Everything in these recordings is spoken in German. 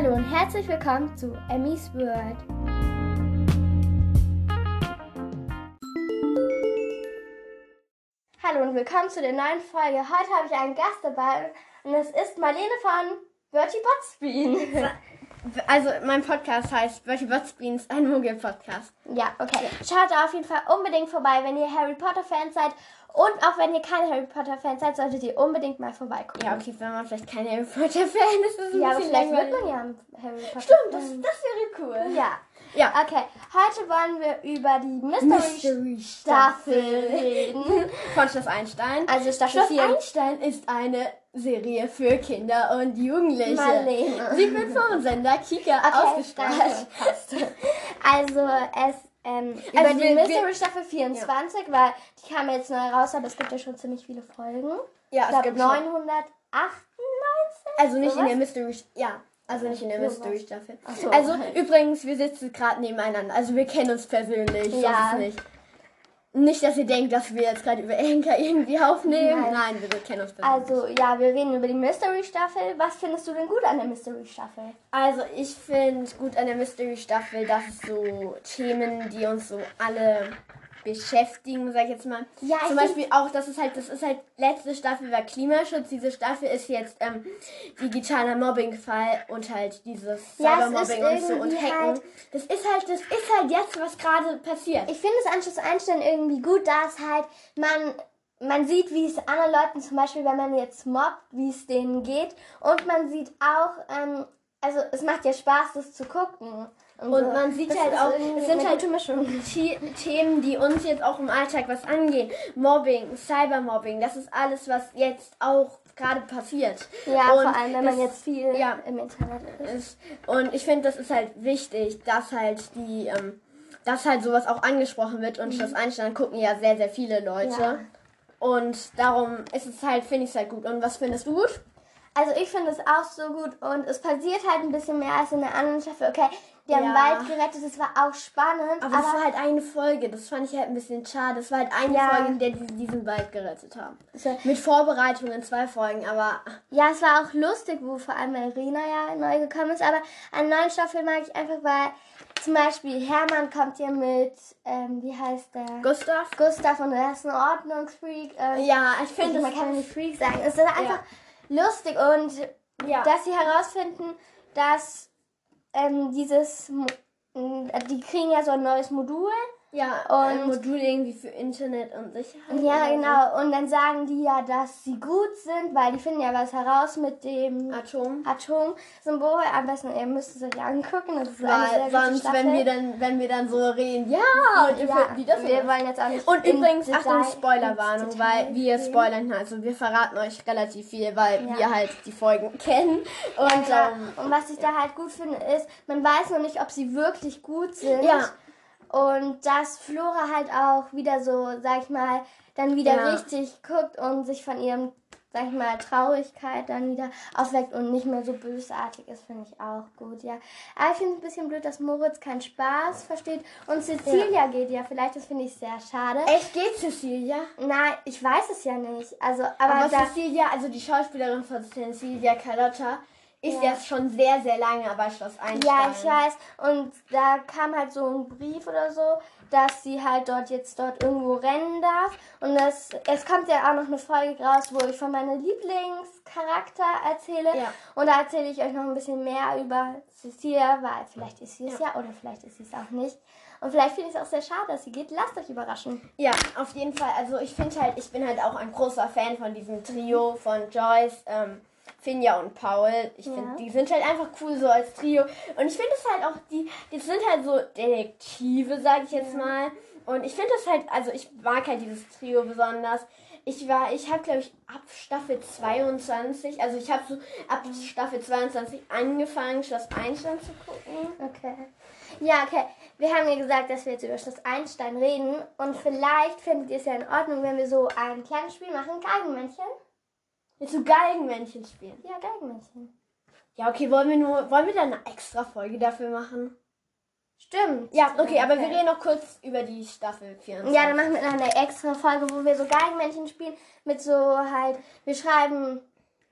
Hallo und herzlich willkommen zu Emmys World. Hallo und willkommen zu der neuen Folge. Heute habe ich einen Gast dabei und es ist Marlene von Bertie Botsbean. Also, mein Podcast heißt Bertie Botsbeans, ein Mogel-Podcast. Ja, okay. Schaut da auf jeden Fall unbedingt vorbei, wenn ihr Harry Potter-Fans seid. Und auch wenn ihr keine Harry Potter-Fans seid, solltet ihr unbedingt mal vorbeikommen. Ja, okay, wenn man vielleicht kein Harry Potter-Fan ist, ist es ein Ja, aber vielleicht wird langweilig. man ja ein Harry Potter. Stimmt, das, das wäre cool. Ja. Ja. Okay, heute wollen wir über die Mystery, Mystery Staffel reden. Von Schloss Einstein. Also Staffel Schloss 4. Einstein ist eine Serie für Kinder und Jugendliche. Marlene. Sie wird vom Sender Kika ausgestrahlt. danke, passt. Also es ähm, Also die Mystery Staffel 24, weil die kam jetzt neu raus, aber es gibt ja schon ziemlich viele Folgen. Ja, ich es gibt schon. 998. Also nicht in Sowas? der Mystery, ja, also nicht in der. Mystery Staffel. So. Also übrigens, wir sitzen gerade nebeneinander. Also wir kennen uns persönlich. Ja. Das ist nicht. Nicht, dass ihr denkt, dass wir jetzt gerade über Enker irgendwie aufnehmen. Nein. Nein, wir kennen uns. Also ja, wir reden über die Mystery Staffel. Was findest du denn gut an der Mystery Staffel? Also ich finde gut an der Mystery Staffel, dass es so Themen, die uns so alle beschäftigen, sag ich jetzt mal. Ja, ich Zum Beispiel auch, das ist halt, das ist halt letzte Staffel war Klimaschutz. Diese Staffel ist jetzt ähm, digitaler Mobbingfall und halt dieses Ja, es Cybermobbing und so und Hacken. halt- das ist halt, das ist halt jetzt, was gerade passiert. Ich finde es an Schluss Einstein irgendwie gut, dass halt man, man sieht, wie es anderen Leuten, zum Beispiel, wenn man jetzt mobbt, wie es denen geht. Und man sieht auch, ähm, also es macht ja Spaß, das zu gucken. Und man sieht Das halt auch, es sind halt Themen, die uns jetzt auch im Alltag was angehen. Mobbing, Cybermobbing, das ist alles, was jetzt auch gerade passiert. Ja, Und vor allem, wenn man das jetzt viel ja. im Internet ist. Und ich finde, das ist halt wichtig, dass halt die, ähm, dass halt sowas auch angesprochen wird. Und Schloss Einstein gucken ja sehr, sehr viele Leute. Mhm. Ja. Und darum ist es halt, finde ich es halt gut. Und was findest du gut? Also ich finde es auch so gut und es passiert halt ein bisschen mehr als in der anderen Staffel. Okay, die haben Ja. Wald gerettet, das war auch spannend, Aber, aber, das war halt eine Folge. Das fand ich halt ein bisschen schade. Das war halt eine Ja. Folge, in der die diesen Wald gerettet haben. Mit Vorbereitung in zwei Folgen, aber ja, es war auch lustig, wo vor allem Irina ja neu gekommen ist, aber an neuen Staffel mag ich einfach, weil zum Beispiel Hermann kommt ja mit, ähm, wie heißt der? Gustav? Gustav und er ist ein Ordnungsfreak. Äh, Ja, ich finde man kann nicht Freak sagen. Es ist einfach lustig und Ja. dass sie herausfinden, dass ähm, dieses, die kriegen ja so ein neues Modul. Ja, Und- ein Modul irgendwie für Internet und Sicherheit. Ja, genau. Und dann sagen die ja, dass sie gut sind, weil die finden ja was heraus mit dem. Atom. Atomsymbol. Am besten, ihr müsst es euch angucken. Das ist eine sehr Weil gute sonst, wenn wir dann, wenn wir dann so reden, ja, und ihr ja, die das wir wollen jetzt auch nicht Und übrigens, Achtung, Spoilerwarnung, weil wir spoilern, also wir verraten euch relativ viel, weil Ja. wir halt die Folgen kennen. Und Ja, ähm, und was ich da halt gut finde, ist, man weiß noch nicht, ob sie wirklich gut sind. Ja. Und dass Flora halt auch wieder so, sag ich mal, dann wieder Ja. richtig guckt und sich von ihrem, sag ich mal, Traurigkeit dann wieder aufweckt und nicht mehr so bösartig ist, finde ich auch gut, ja. Aber ich finde es ein bisschen blöd, dass Moritz keinen Spaß versteht und Cecilia geht ja vielleicht, das finde ich sehr schade. echt geht Cecilia? Nein, ich weiß es ja nicht. Also, aber, Aber Cecilia, also die Schauspielerin von Cecilia Carlotta, ist Ja. ja schon sehr, sehr lange bei Schloss Einstein. Ja, ich weiß. Und da kam halt so ein Brief oder so, dass sie halt dort jetzt dort irgendwo rennen darf. Und das, es kommt ja auch noch eine Folge raus, wo ich von meinem Lieblingscharakter erzähle. Ja. Und da erzähle ich euch noch ein bisschen mehr über Cecilia, weil vielleicht ist sie es ja, oder vielleicht ist sie es auch nicht. Und vielleicht finde ich es auch sehr schade, dass sie geht. Lasst euch überraschen. Ja, auf jeden Fall. Also ich finde halt, ich bin halt auch ein großer Fan von diesem Trio von Joyce, ähm, Finja und Paul. Ich Ja. finde, die sind halt einfach cool so als Trio. Und ich finde es halt auch, die, die sind halt so Detektive, sage ich jetzt mal. Und ich finde das halt, also ich mag halt dieses Trio besonders. Ich war, ich habe glaube ich ab Staffel 22, also ich habe so ab Staffel 22 angefangen, Schloss Einstein zu gucken. Okay. Ja, okay. Wir haben ja gesagt, dass wir jetzt über Schloss Einstein reden. Und vielleicht findet ihr es ja in Ordnung, wenn wir so ein kleines Spiel machen. Geigenmännchen. Jetzt so Geigenmännchen spielen. Ja, Geigenmännchen. Ja, okay, wollen wir nur, wollen wir dann eine extra Folge dafür machen? Stimmt. Ja, okay, aber wir reden noch kurz über die Staffel 24. Ja, dann machen wir noch eine extra Folge, wo wir so Geigenmännchen spielen. Mit so halt, wir schreiben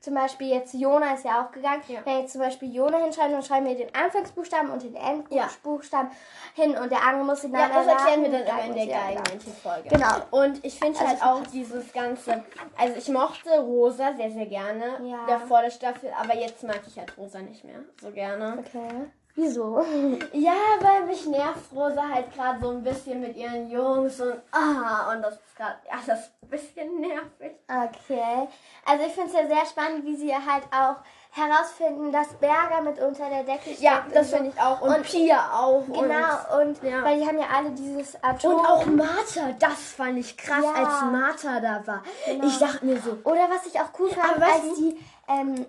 zum Beispiel jetzt Jona ist ja auch gegangen. Ja. Wenn jetzt zum Beispiel Jona hinschreiben, dann schreiben wir den Anfangsbuchstaben und den Endbuchstaben hin und der andere muss den Ja, dann das erklären wir dann immer in der Ja, genau. Geigenmännchen-Folge. Genau. Und ich finde Also halt auch dieses ganze, also ich mochte Rosa sehr, sehr gerne, Ja. davor der Staffel, aber jetzt mag ich halt Rosa nicht mehr so gerne. Okay. Wieso? Ja, weil mich nervt Rosa halt gerade so ein bisschen mit ihren Jungs und ah, und das ist gerade, ja, das ist ein bisschen nervig. Okay. Also ich finde es ja sehr spannend, wie sie halt auch herausfinden, dass Berger mit unter der Decke steckt. Ja, das finde ich auch. Und, Und- Pia auch. Genau, und ja. weil die haben ja alle dieses Atom. Und, auch Martha, das fand ich krass, Ja. als Martha da war. Genau. Ich dachte mir so, Oder was ich auch cool fand, als die ähm,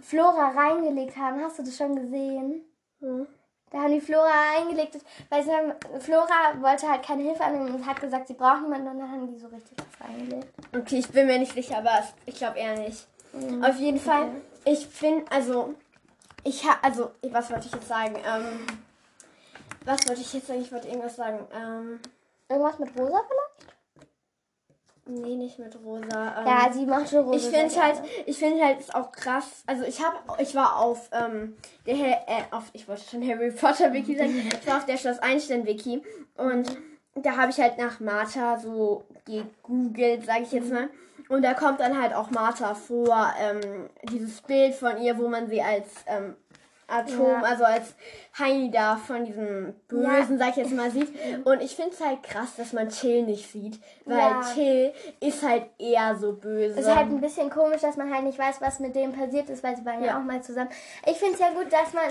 Flora reingelegt haben. Hast du das schon gesehen? Hm. Da haben die Flora reingelegt, weil sie haben, Flora wollte halt keine Hilfe annehmen und hat gesagt, sie braucht niemanden und dann haben die so richtig was reingelegt. Okay, ich bin mir nicht sicher, aber ich glaube eher nicht. Auf jeden Fall, ich finde, also, ich habe, also, was wollte ich jetzt sagen? Ähm, was wollte ich jetzt sagen? Ich wollte irgendwas sagen. Ähm, Irgendwas mit Rosa vielleicht? Nee, nicht mit Rosa. Ähm, Ja, sie macht schon Rosa. ich finde halt, ich finde halt ist auch krass. Also ich habe, ich war auf ähm, der, äh, auf, ich wollte schon Harry Potter Wiki sagen. Ich war auf der Schloss Einstein Wiki und da habe ich halt nach Martha so gegoogelt, sage ich jetzt mal. Und da kommt dann halt auch Martha vor, ähm, dieses Bild von ihr, wo man sie als ähm, Atom, Ja. also als Heini da von diesem Bösen, sag ich jetzt mal, sieht. Und ich finde es halt krass, dass man Till nicht sieht, weil Ja. Till ist halt eher so böse. Es ist halt ein bisschen komisch, dass man halt nicht weiß, was mit dem passiert ist, weil sie waren ja, Ja. auch mal zusammen. Ich finde es ja gut, dass man,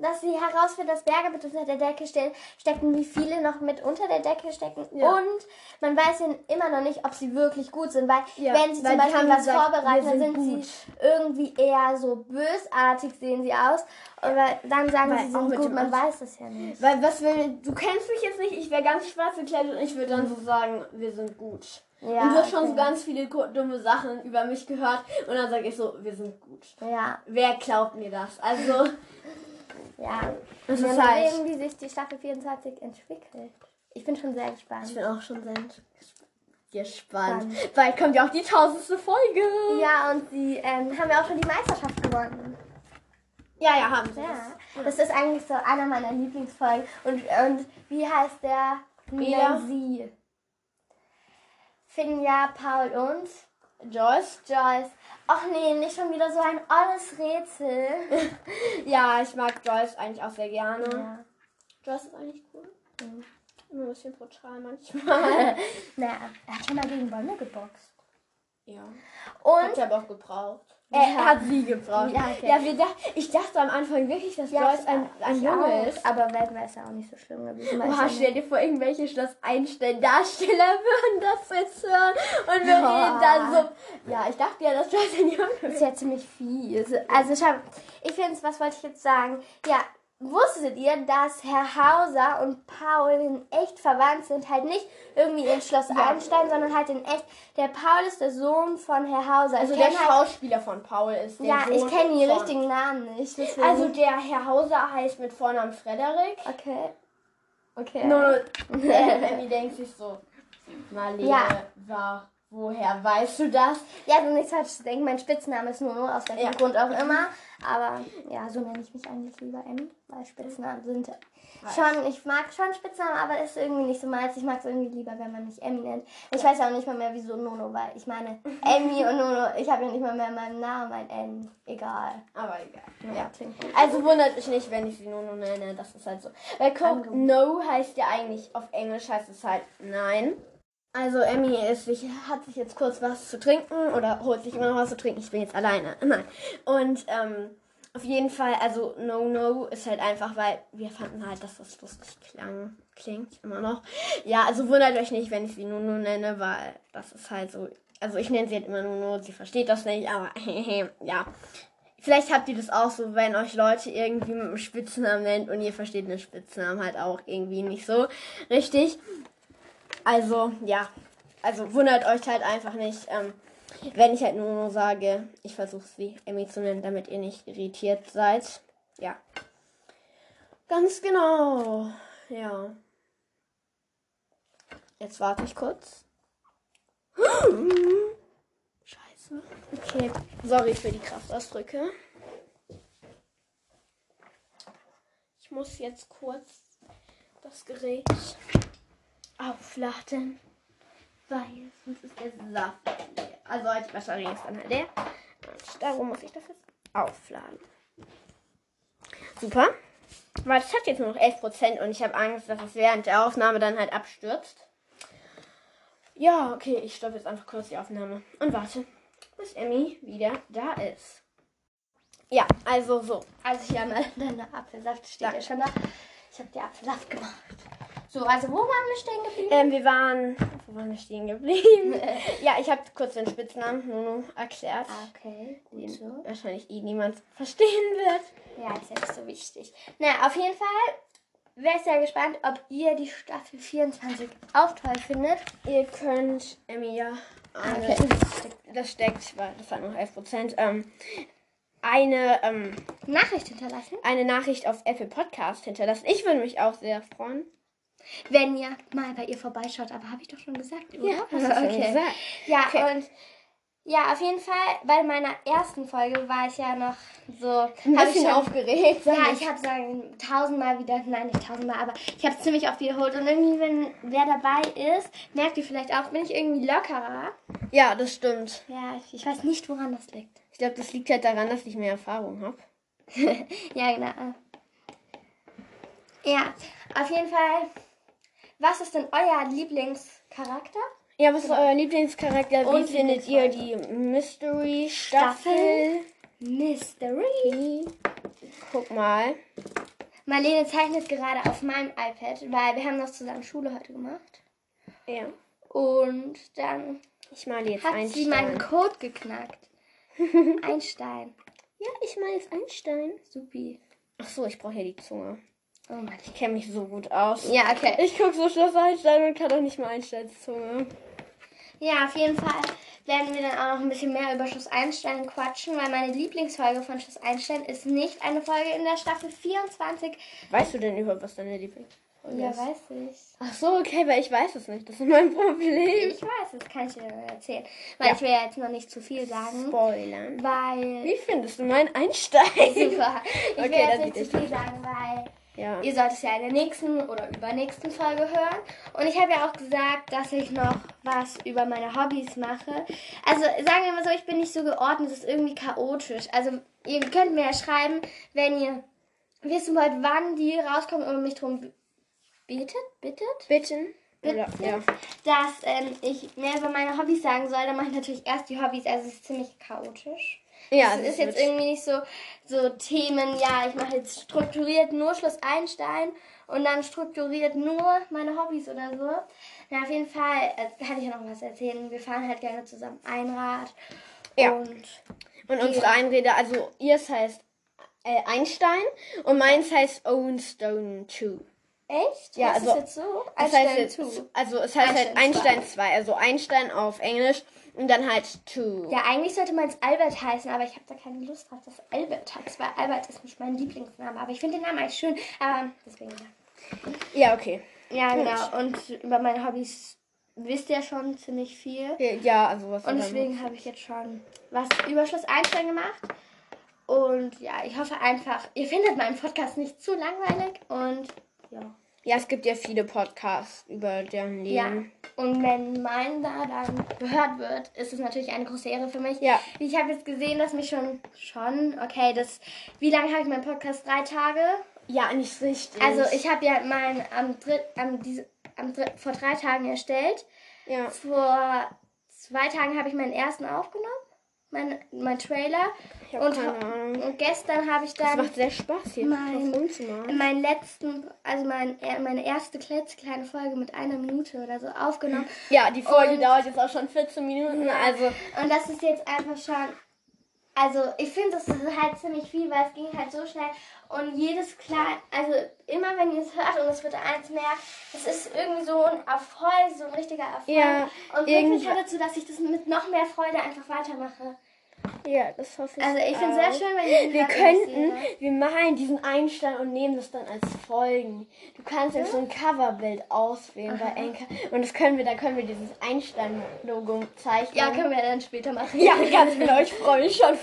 dass sie herausfindet, dass Berge mit unter der Decke ste stecken, wie viele noch mit unter der Decke stecken. Ja. Und man weiß ja immer noch nicht, ob sie wirklich gut sind, weil Ja, wenn sie weil zum Beispiel was gesagt, vorbereiten, dann sind sind sie irgendwie eher so bösartig, sehen sie aus. Aber dann sagen Weil sie, sind gut, man weiß es ja nicht. Weil was will, du kennst mich jetzt nicht, ich wäre ganz schwarz gekleidet und ich würde dann so sagen, wir sind gut. Ja, und du hast schon okay. so ganz viele dumme Sachen über mich gehört und dann sage ich so, wir sind gut. Ja, Wer glaubt mir das? Also, ja. das ist halt. sehen, wie sich die Staffel 24 entwickelt. Ich bin schon sehr gespannt. Ich bin auch schon sehr gespannt. Bald kommt ja auch die tausendste Folge. Ja, und sie ähm, haben ja auch schon die Meisterschaft gewonnen. ja, ja haben sie. Ja, das ist eigentlich so einer meiner Lieblingsfolgen. Und, und wie heißt der? Wie Ela. nennen sie? Finja, Paul und Joyce? Joyce. Ach nee, nicht schon wieder so ein alles Rätsel. Ja, ich mag Joyce eigentlich auch sehr gerne. Ja. Joyce ist eigentlich cool. Mhm. Nur ein bisschen brutal manchmal. naja, er hat schon mal gegen Bäume geboxt. ja. Und Hat sie aber auch gebraucht. Er hat sie gebraucht. Ja, okay. ja wir dach, ich dachte am Anfang wirklich, dass Joyce ein, ein Junge ist. Aber Weltmeister auch nicht so schlimm ich stell dir vor, irgendwelche Schloss Einstein Darsteller würden das jetzt hören und wir Ja. reden dann so. Ja, ich dachte ja, dass Joyce ein Junge Das ist. ist ja ziemlich fies. Also schau, ich finde es, was wollte ich jetzt sagen? Ja, wusstet ihr, dass Herr Hauser und Paul in echt verwandt sind? Halt nicht irgendwie in Schloss Einstein, sondern halt in echt. Der Paul ist der Sohn von Herr Hauser. Also der halt, Schauspieler von Paul ist der Ja, Sohn ich kenne die von- richtigen Namen nicht. Deswegen. Also der Herr Hauser heißt mit Vornamen Frederik. okay. Okay. Nur Emmy denkt sich so, Marlene, Ja. war, woher weißt du das? Ja, also nichts falsches denken. Mein Spitzname ist Nono, aus welchem Ja. Grund auch immer. Aber ja, so nenne ich mich eigentlich lieber Emmy, weil Spitznamen sind schon, ich mag schon Spitznamen, aber ist irgendwie nicht so meins. Ich mag es irgendwie lieber, wenn man mich Emmy nennt. Ich weiß auch nicht mal mehr, wieso Nono, weil ich meine, Emmy und Nono, ich habe ja nicht mal mehr in meinem Namen ein N. Egal. Aber egal. Ja. Also wundert mich nicht, wenn ich sie Nono nenne. Das ist halt so. Weil guck, No heißt ja eigentlich, auf Englisch heißt es halt Nein. Also Emmy ist hat sich jetzt kurz was zu trinken oder holt sich immer noch was zu trinken. Ich bin jetzt alleine. Nein. Und ähm, auf jeden Fall, also No No ist halt einfach, weil wir fanden halt, dass das lustig klang, klingt immer noch. Ja, also wundert euch nicht, wenn ich sie Nono nenne, weil das ist halt so. Also ich nenne sie halt immer Nono, sie versteht das nicht, aber ja. Vielleicht habt ihr das auch so, wenn euch Leute irgendwie mit einem Spitznamen nennt und ihr versteht den Spitznamen halt auch irgendwie nicht so richtig. Also, ja. Also wundert euch halt einfach nicht, ähm, wenn ich halt nur, nur sage, ich versuche sie Emmy zu nennen, damit ihr nicht irritiert seid. Ja. Ganz genau. Ja. Jetzt warte ich kurz. Scheiße. Okay. Sorry für die Kraftausdrücke. Ich muss jetzt kurz das Gerät aufladen, weil sonst ist der Saft leer. Also die Batterie ist dann halt leer. Und darum muss ich das jetzt aufladen. Super. Weil es hat jetzt nur noch 11% und ich habe Angst, dass es während der Aufnahme dann halt abstürzt. Ja, okay, ich stoppe jetzt einfach kurz die Aufnahme und warte, bis Emmy wieder da ist. Ja, also so. Also hier einmal deine Apfelsaft steht ja schon da. Ich habe dir Apfelsaft gemacht. So, also wo waren wir stehen geblieben? Ähm, wir waren. Wo waren wir stehen geblieben? ja, ich habe kurz den Spitznamen Nuno erklärt. Ah, okay, gut so. wahrscheinlich eh niemand verstehen wird. Ja, ist ja nicht so wichtig. Na, auf jeden Fall wäre ich sehr gespannt, ob ihr die Staffel 24 auch toll findet. Ihr könnt Emmy ja. Eine, Okay. das, steckt, weil das war noch 11%. Ähm, eine, ähm, Nachricht hinterlassen, eine Nachricht auf Apple Podcast hinterlassen. Ich würde mich auch sehr freuen. Wenn ihr mal bei ihr vorbeischaut. Aber habe ich doch schon gesagt, oder? hast du schon gesagt. Ja, Okay. und ja, auf jeden Fall, bei meiner ersten Folge war ich ja noch so. Ein bisschen schon- aufgeregt. Ja, ich. ich habe sagen tausendmal wieder, nein, nicht tausendmal, aber ich habe es ziemlich oft wiederholt. Und irgendwie, wenn wer dabei ist, merkt ihr vielleicht auch, bin ich irgendwie lockerer. ja, das stimmt. Ja, ich, ich weiß nicht, woran das liegt. Ich glaube, das liegt halt daran, dass ich mehr Erfahrung habe. ja, genau. Ja, auf jeden Fall. Was ist denn euer Lieblingscharakter? Ja, was ist euer Lieblingscharakter? Wie Und findet ihr die Mystery-Staffel? Mystery. Guck mal. Marlene zeichnet gerade auf meinem iPad, weil wir haben das zusammen Schule heute gemacht. Ja. Und dann Ich male jetzt hat einen sie Stein. meinen Code geknackt. Einstein. Ja, ich male jetzt einen Stein. Supi. Ach so, ich brauche ja die Zunge. Oh Mann. Ich kenne mich so gut aus. Ja, okay. Ich gucke so Schloss Einstein und kann auch nicht mal Einsteins Zunge. Ja, auf jeden Fall werden wir dann auch noch ein bisschen mehr über Schloss Einstein quatschen, weil meine Lieblingsfolge von Schloss Einstein ist nicht eine Folge in der Staffel 24. Weißt du denn überhaupt, was deine Lieblingsfolge Ja, ist? weiß ich. Ach so, okay, weil ich weiß es nicht. Das ist mein Problem. Ich weiß, das kann ich dir erzählen. Weil Ja. ich will ja jetzt noch nicht zu viel sagen. Spoilern. Weil. Wie findest du meinen Einstein? Super. Ich Okay, will jetzt nicht zu viel sagen, weil Ja. ihr sollt es ja in der nächsten oder übernächsten Folge hören. Und ich habe ja auch gesagt, dass ich noch was über meine Hobbys mache. Also sagen wir mal so, ich bin nicht so geordnet, es ist irgendwie chaotisch. Also ihr könnt mir ja schreiben, wenn ihr wissen wollt, wann die rauskommen und mich drum betet, bittet, Bitten? Oder, ja. dass ähm, ich mehr über meine Hobbys sagen soll. Dann mache ich natürlich erst die Hobbys. Also es ist ziemlich chaotisch. Ja, Es ist jetzt irgendwie nicht so, so Themen, ja, ich mache jetzt strukturiert nur Schloss Einstein und dann strukturiert nur meine Hobbys oder so. Na, auf jeden Fall äh, kann ich ja noch was erzählen. Wir fahren halt gerne zusammen Einrad. Ja. Und Und unsere Einrede, also ihrs heißt äh, Einstein und meins heißt Owen Stone 2. echt? Ja, Heißt also- es jetzt so? Das Einstein heißt jetzt, two. also es heißt halt Einstein Einstein 2, also Einstein auf Englisch und dann halt 2. Ja, eigentlich sollte man es Albert heißen, aber ich habe da keine Lust drauf, dass Albert heißt, weil Albert ist nicht mein Lieblingsname. Aber ich finde den Namen eigentlich schön, aber deswegen ja. Okay. Ja, genau. Und über meine Hobbys wisst ihr schon ziemlich viel. Ja, also was Und deswegen habe ich jetzt schon was über Schloss Einstein gemacht. Und ja, ich hoffe einfach, ihr findet meinen Podcast nicht zu langweilig. Und ja. Ja, es gibt ja viele Podcasts über deren Ja. Leben. Und wenn mein da dann gehört wird, ist es natürlich eine große Ehre für mich. Ja. Ich habe jetzt gesehen, dass mich schon, schon, okay, das, wie lange habe ich meinen Podcast? Drei Tage? Ja, nicht richtig. Also ich habe ja meinen am, dritt, am, diese, am dritt, vor drei Tagen erstellt. Ja. Vor zwei Tagen habe ich meinen ersten aufgenommen, mein, mein Trailer. Und, und gestern habe ich Das dann macht sehr Spaß hier Mein- meinen letzten, also mein, er- meine erste klitzekleine Folge mit einer Minute oder so aufgenommen. Ja, die Folge Und- dauert jetzt auch schon 14 Minuten. Also, Und das ist jetzt einfach schon. Also ich finde, das ist halt ziemlich viel, weil es ging halt so schnell. Und jedes klein, also immer wenn ihr es hört und es wird eins mehr, es ist irgendwie so ein Erfolg, so ein richtiger Erfolg. Ja, und bringt irgendwie- mich halt dazu, dass ich das mit noch mehr Freude einfach weitermache. Ja, das hoffe ich. Also ich finde es sehr schön, wenn Wir könnten, wir malen diesen Einstand und nehmen das dann als Folgen. Du kannst jetzt so ein Coverbild auswählen bei Anchor und das können wir, dann können wir dieses Einstand-Logo zeichnen. Ja, können wir dann später machen. Ja, ganz genau, ich freue mich schon.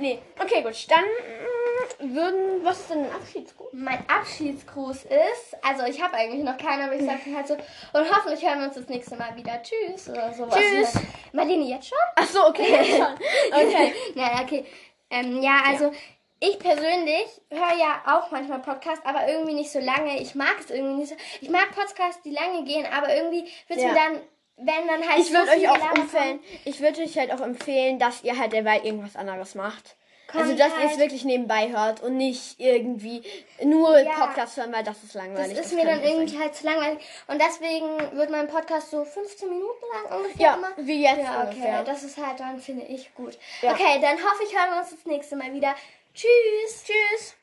Nee, okay, gut, dann mm, würden, was ist denn ein Abschiedsgruß? Mein Abschiedsgruß ist, also ich habe eigentlich noch keinen, aber ich sage halt so, und hoffentlich hören wir uns das nächste Mal wieder. Tschüss oder sowas. Tschüss. Marlene, jetzt schon? Ach so, okay, schon. Okay. naja, okay. Ähm, ja, also ich persönlich höre ja auch manchmal Podcasts, aber irgendwie nicht so lange. Ich mag es irgendwie nicht so. Ich mag Podcasts, die lange gehen, aber irgendwie wird es Ja. mir dann, wenn dann halt Ich so würde viel euch auch empfehlen, ich würde euch halt auch empfehlen, dass ihr halt dabei irgendwas anderes macht. Also, dass ihr es halt- wirklich nebenbei hört und nicht irgendwie nur Ja. Podcast hören, weil das ist Das langweilig. ist mir kann dann irgendwie sein. halt zu langweilig. Und deswegen wird mein Podcast so 15 Minuten lang ungefähr Ja, immer. wie jetzt Ja, okay. ungefähr. Das ist halt dann, finde ich, gut. Ja. Okay, dann hoffe ich, hören wir uns das nächste Mal wieder. Tschüss. Tschüss.